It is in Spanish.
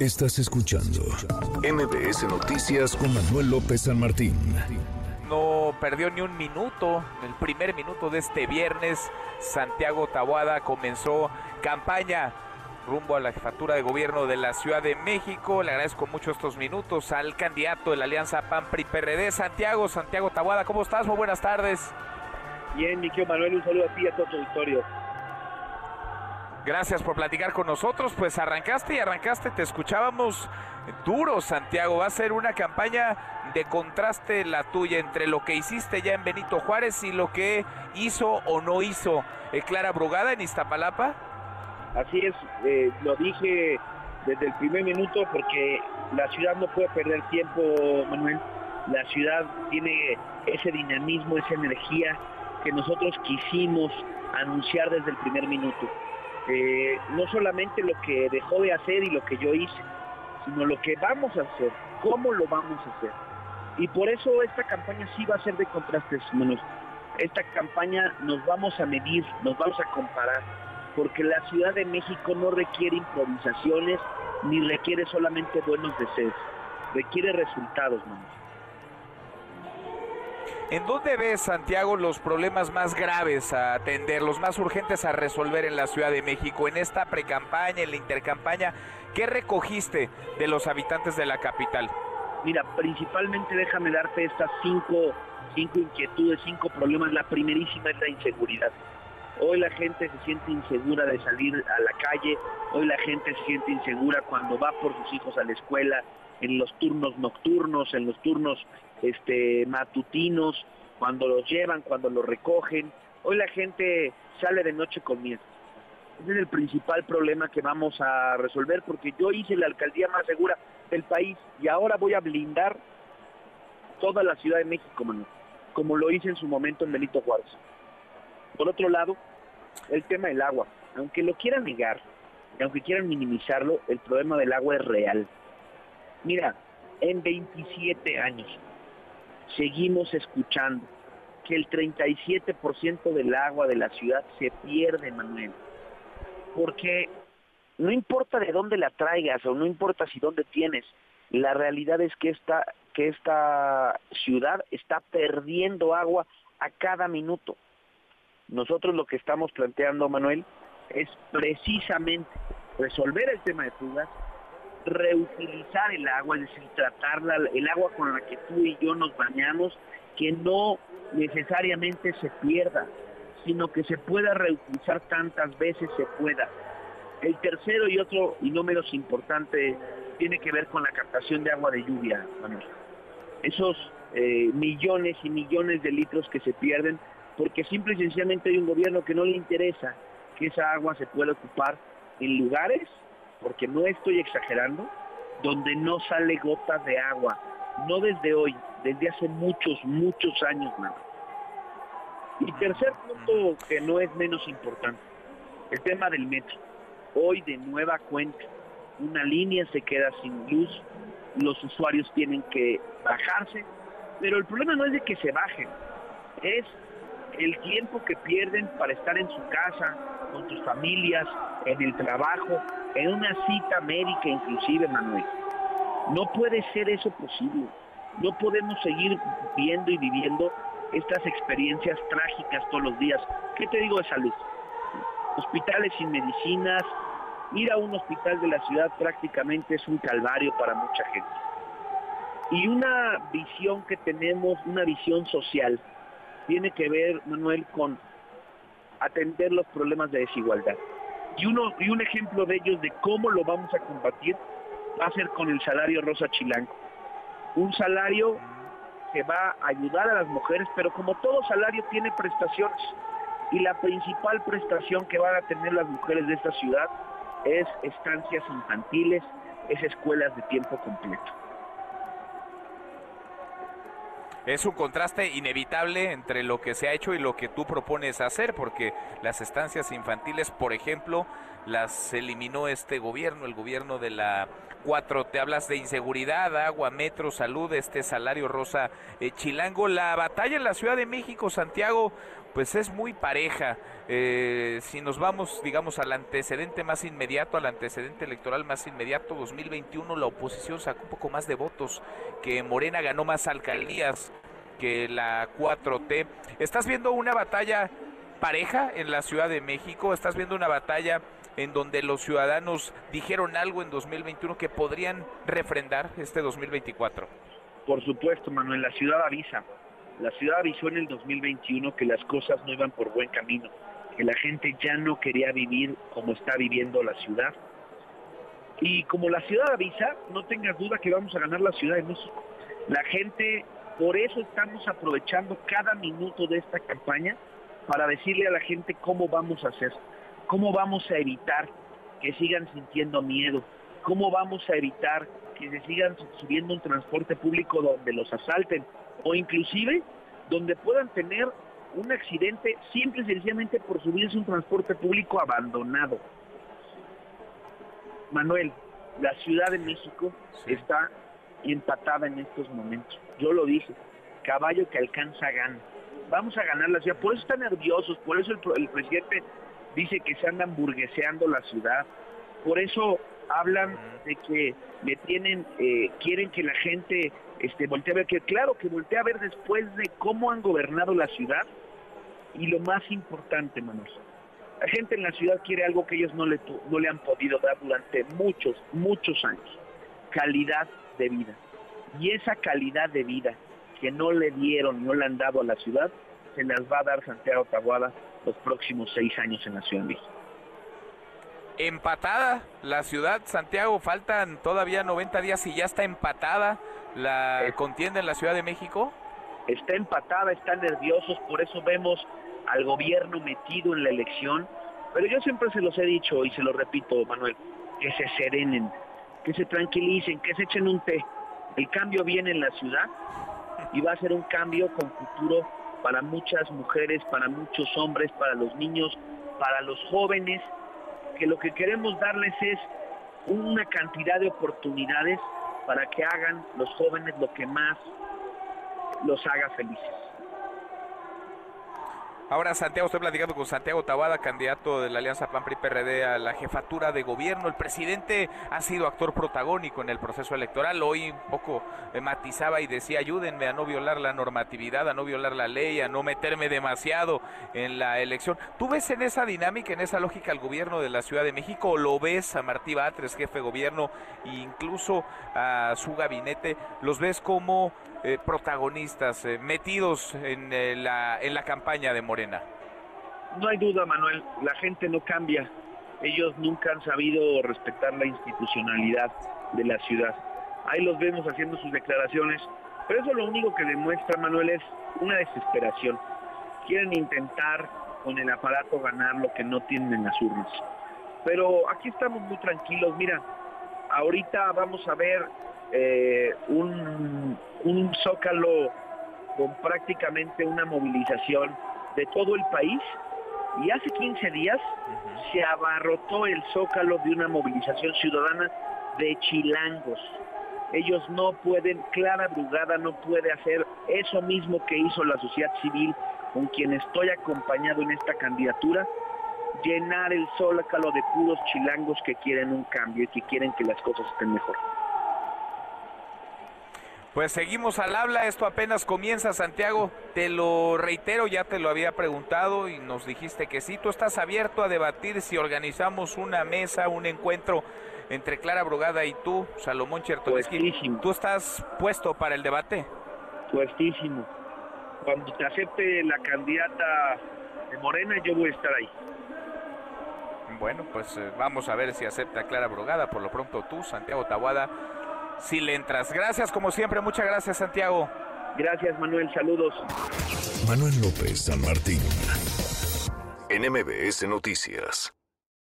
Estás escuchando MBS Noticias con Manuel López San Martín. No perdió ni un minuto. El primer minuto de este viernes, Santiago Tabuada comenzó campaña rumbo a la jefatura de gobierno de la Ciudad de México. Le agradezco mucho estos minutos al candidato de la Alianza PAN-PRI-PRD, Santiago, Santiago Tabuada. ¿Cómo estás? Muy buenas tardes. Bien, mi Manuel, un saludo a ti y a todo tu auditorio. Gracias por platicar con nosotros. Pues arrancaste y arrancaste, te escuchábamos duro, Santiago. Va a ser una campaña de contraste la tuya entre lo que hiciste ya en Benito Juárez y lo que hizo o no hizo eh, Clara Brugada en Iztapalapa. Así es, eh, lo dije desde el primer minuto porque la ciudad no puede perder tiempo, Manuel. La ciudad tiene ese dinamismo, esa energía que nosotros quisimos anunciar desde el primer minuto no solamente lo que dejó de hacer y lo que yo hice, sino lo que vamos a hacer, cómo lo vamos a hacer. Y por eso esta campaña sí va a ser de contrastes. Esta campaña nos vamos a medir, nos vamos a comparar, porque la Ciudad de México no requiere improvisaciones ni requiere solamente buenos deseos, requiere resultados, manos. ¿En dónde ves, Santiago, los problemas más graves a atender, los más urgentes a resolver en la Ciudad de México? En esta precampaña, en la intercampaña, ¿qué recogiste de los habitantes de la capital? Mira, principalmente déjame darte estas cinco, cinco inquietudes, cinco problemas. La primerísima es la inseguridad. Hoy la gente se siente insegura de salir a la calle, hoy la gente se siente insegura cuando va por sus hijos a la escuela, en los turnos nocturnos, en los turnos este, matutinos, cuando los llevan, cuando los recogen. Hoy la gente sale de noche con miedo. Ese es el principal problema que vamos a resolver porque yo hice la alcaldía más segura del país y ahora voy a blindar toda la Ciudad de México, como lo hice en su momento en Benito Juárez. Por otro lado, el tema del agua. Aunque lo quieran negar, aunque quieran minimizarlo, el problema del agua es real. Mira, en 27 años seguimos escuchando que el 37% del agua de la ciudad se pierde, Manuel. Porque no importa de dónde la traigas o no importa si dónde tienes, la realidad es que esta, que esta ciudad está perdiendo agua a cada minuto. Nosotros lo que estamos planteando, Manuel, es precisamente resolver el tema de fugas, reutilizar el agua, es decir, tratarla, el agua con la que tú y yo nos bañamos, que no necesariamente se pierda, sino que se pueda reutilizar tantas veces se pueda. El tercero y otro, y no menos importante, tiene que ver con la captación de agua de lluvia, Manuel. Esos eh, millones y millones de litros que se pierden, porque simple y sencillamente hay un gobierno que no le interesa que esa agua se pueda ocupar en lugares porque no estoy exagerando, donde no sale gota de agua, no desde hoy, desde hace muchos, muchos años más. Y tercer punto que no es menos importante, el tema del metro. Hoy de nueva cuenta, una línea se queda sin luz, los usuarios tienen que bajarse, pero el problema no es de que se bajen, es el tiempo que pierden para estar en su casa, con sus familias, en el trabajo, en una cita médica inclusive, Manuel. No puede ser eso posible. No podemos seguir viendo y viviendo estas experiencias trágicas todos los días. ¿Qué te digo de salud? Hospitales sin medicinas, ir a un hospital de la ciudad prácticamente es un calvario para mucha gente. Y una visión que tenemos, una visión social, tiene que ver, Manuel, con atender los problemas de desigualdad. Y, uno, y un ejemplo de ellos de cómo lo vamos a combatir va a ser con el salario rosa chilango. Un salario que va a ayudar a las mujeres, pero como todo salario tiene prestaciones. Y la principal prestación que van a tener las mujeres de esta ciudad es estancias infantiles, es escuelas de tiempo completo. Es un contraste inevitable entre lo que se ha hecho y lo que tú propones hacer, porque las estancias infantiles, por ejemplo, las eliminó este gobierno, el gobierno de la 4. Te hablas de inseguridad, agua, metro, salud, este salario rosa eh, chilango. La batalla en la Ciudad de México, Santiago, pues es muy pareja. Eh, si nos vamos, digamos, al antecedente más inmediato, al antecedente electoral más inmediato, 2021, la oposición sacó un poco más de votos, que Morena ganó más alcaldías que la 4T. ¿Estás viendo una batalla pareja en la Ciudad de México? ¿Estás viendo una batalla en donde los ciudadanos dijeron algo en 2021 que podrían refrendar este 2024? Por supuesto, Manuel, la ciudad avisa. La ciudad avisó en el 2021 que las cosas no iban por buen camino, que la gente ya no quería vivir como está viviendo la ciudad. Y como la ciudad avisa, no tengas duda que vamos a ganar la Ciudad de México. La gente, por eso estamos aprovechando cada minuto de esta campaña para decirle a la gente cómo vamos a hacer. ¿Cómo vamos a evitar que sigan sintiendo miedo? ¿Cómo vamos a evitar que se sigan subiendo un transporte público donde los asalten? O inclusive donde puedan tener un accidente simple y sencillamente por subirse un transporte público abandonado. Manuel, la Ciudad de México está empatada en estos momentos. Yo lo dije, caballo que alcanza gana. Vamos a ganar la ciudad. Por eso están nerviosos, por eso el, el presidente dice que se andan burgueseando la ciudad. Por eso hablan de que le tienen, eh, quieren que la gente este, voltee a ver, que claro, que voltee a ver después de cómo han gobernado la ciudad. Y lo más importante, Manuel, la gente en la ciudad quiere algo que ellos no le, no le han podido dar durante muchos, muchos años, calidad de vida. Y esa calidad de vida que no le dieron, no le han dado a la ciudad, se las va a dar Santiago Tabuada los próximos seis años en la Ciudad de México. Empatada la ciudad, Santiago, faltan todavía 90 días y ya está empatada la contienda en la Ciudad de México. Está empatada, están nerviosos, por eso vemos al gobierno metido en la elección. Pero yo siempre se los he dicho y se lo repito, Manuel, que se serenen, que se tranquilicen, que se echen un té. El cambio viene en la ciudad y va a ser un cambio con futuro para muchas mujeres, para muchos hombres, para los niños, para los jóvenes, que lo que queremos darles es una cantidad de oportunidades para que hagan los jóvenes lo que más los haga felices. Ahora, Santiago, estoy platicando con Santiago Tabada, candidato de la Alianza PAN-PRI-PRD a la jefatura de gobierno. El presidente ha sido actor protagónico en el proceso electoral. Hoy un poco eh, matizaba y decía, ayúdenme a no violar la normatividad, a no violar la ley, a no meterme demasiado en la elección. ¿Tú ves en esa dinámica, en esa lógica al gobierno de la Ciudad de México o lo ves a Martí Batres, jefe de gobierno, e incluso a su gabinete, los ves como eh, protagonistas eh, metidos en, eh, la, en la campaña de Morena? No hay duda, Manuel, la gente no cambia. Ellos nunca han sabido respetar la institucionalidad de la ciudad. Ahí los vemos haciendo sus declaraciones, pero eso lo único que demuestra, Manuel, es una desesperación. Quieren intentar con el aparato ganar lo que no tienen en las urnas. Pero aquí estamos muy tranquilos. Mira, ahorita vamos a ver eh, un, un zócalo con prácticamente una movilización de todo el país y hace 15 días se abarrotó el zócalo de una movilización ciudadana de chilangos. Ellos no pueden, Clara Brugada no puede hacer eso mismo que hizo la sociedad civil con quien estoy acompañado en esta candidatura, llenar el zócalo de puros chilangos que quieren un cambio y que quieren que las cosas estén mejor. Pues seguimos al habla, esto apenas comienza Santiago, te lo reitero, ya te lo había preguntado y nos dijiste que sí, tú estás abierto a debatir si organizamos una mesa, un encuentro entre Clara Brugada y tú, Salomón Chertovsky. ¿Tú estás puesto para el debate? Puestísimo. Cuando te acepte la candidata de Morena, yo voy a estar ahí. Bueno, pues eh, vamos a ver si acepta Clara Brugada, por lo pronto tú, Santiago Tabuada si le entras. Gracias, como siempre, muchas gracias, Santiago. Gracias, Manuel, saludos. Manuel López San Martín, en MBS Noticias.